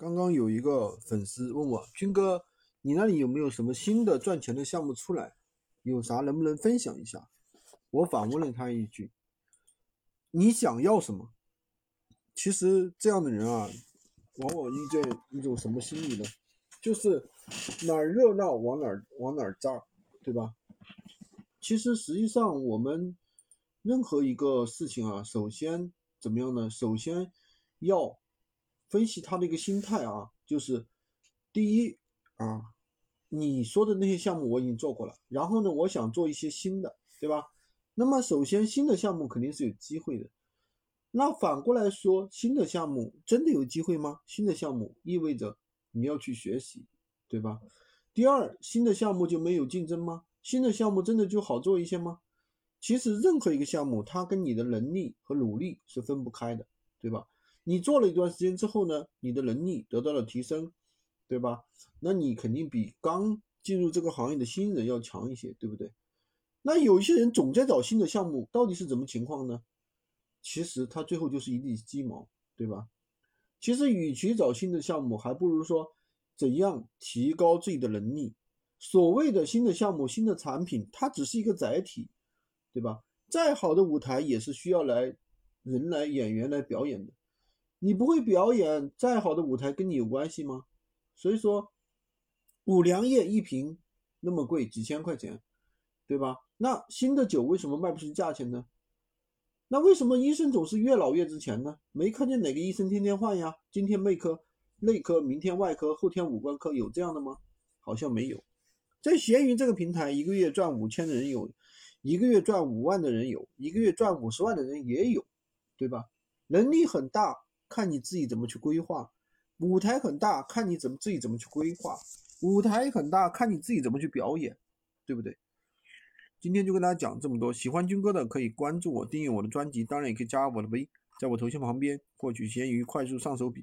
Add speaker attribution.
Speaker 1: 刚刚有一个粉丝问我，军哥，你那里有没有什么新的赚钱的项目出来？有啥能不能分享一下？我反问了他一句：你想要什么？其实这样的人啊，往往遇见一种什么心理呢？就是哪儿热闹往哪儿往哪儿扎，对吧？其实实际上我们任何一个事情啊，首先怎么样呢？首先要。分析他的一个心态啊，就是第一啊，你说的那些项目我已经做过了，然后呢，我想做一些新的，对吧？那么首先新的项目肯定是有机会的，那反过来说，新的项目真的有机会吗？新的项目意味着你要去学习，对吧？第二，新的项目就没有竞争吗？新的项目真的就好做一些吗？其实任何一个项目，它跟你的能力和努力是分不开的，对吧？你做了一段时间之后呢，你的能力得到了提升，对吧？那你肯定比刚进入这个行业的新人要强一些，对不对？那有一些人总在找新的项目，到底是怎么情况呢？其实他最后就是一地鸡毛，对吧？其实与其找新的项目，还不如说怎样提高自己的能力。所谓的新的项目、新的产品，它只是一个载体，对吧？再好的舞台也是需要来人来演员来表演的。你不会表演，再好的舞台跟你有关系吗？所以说，五粮液一瓶那么贵，几千块钱，对吧？那新的酒为什么卖不出价钱呢？那为什么医生总是越老越值钱呢？没看见哪个医生天天换呀？今天内科，内科，明天外科，后天五官科，有这样的吗？好像没有。在闲鱼这个平台，一个月赚五千的人有，一个月赚五万的人有，一个月赚五十万的人也有，对吧？能力很大。看你自己怎么去规划，舞台很大，看你怎么自己怎么去规划；舞台很大，看你自己怎么去表演，对不对？今天就跟大家讲这么多，喜欢军哥的可以关注我，订阅我的专辑，当然也可以加我的微，在我头像旁边获取闲鱼快速上手笔。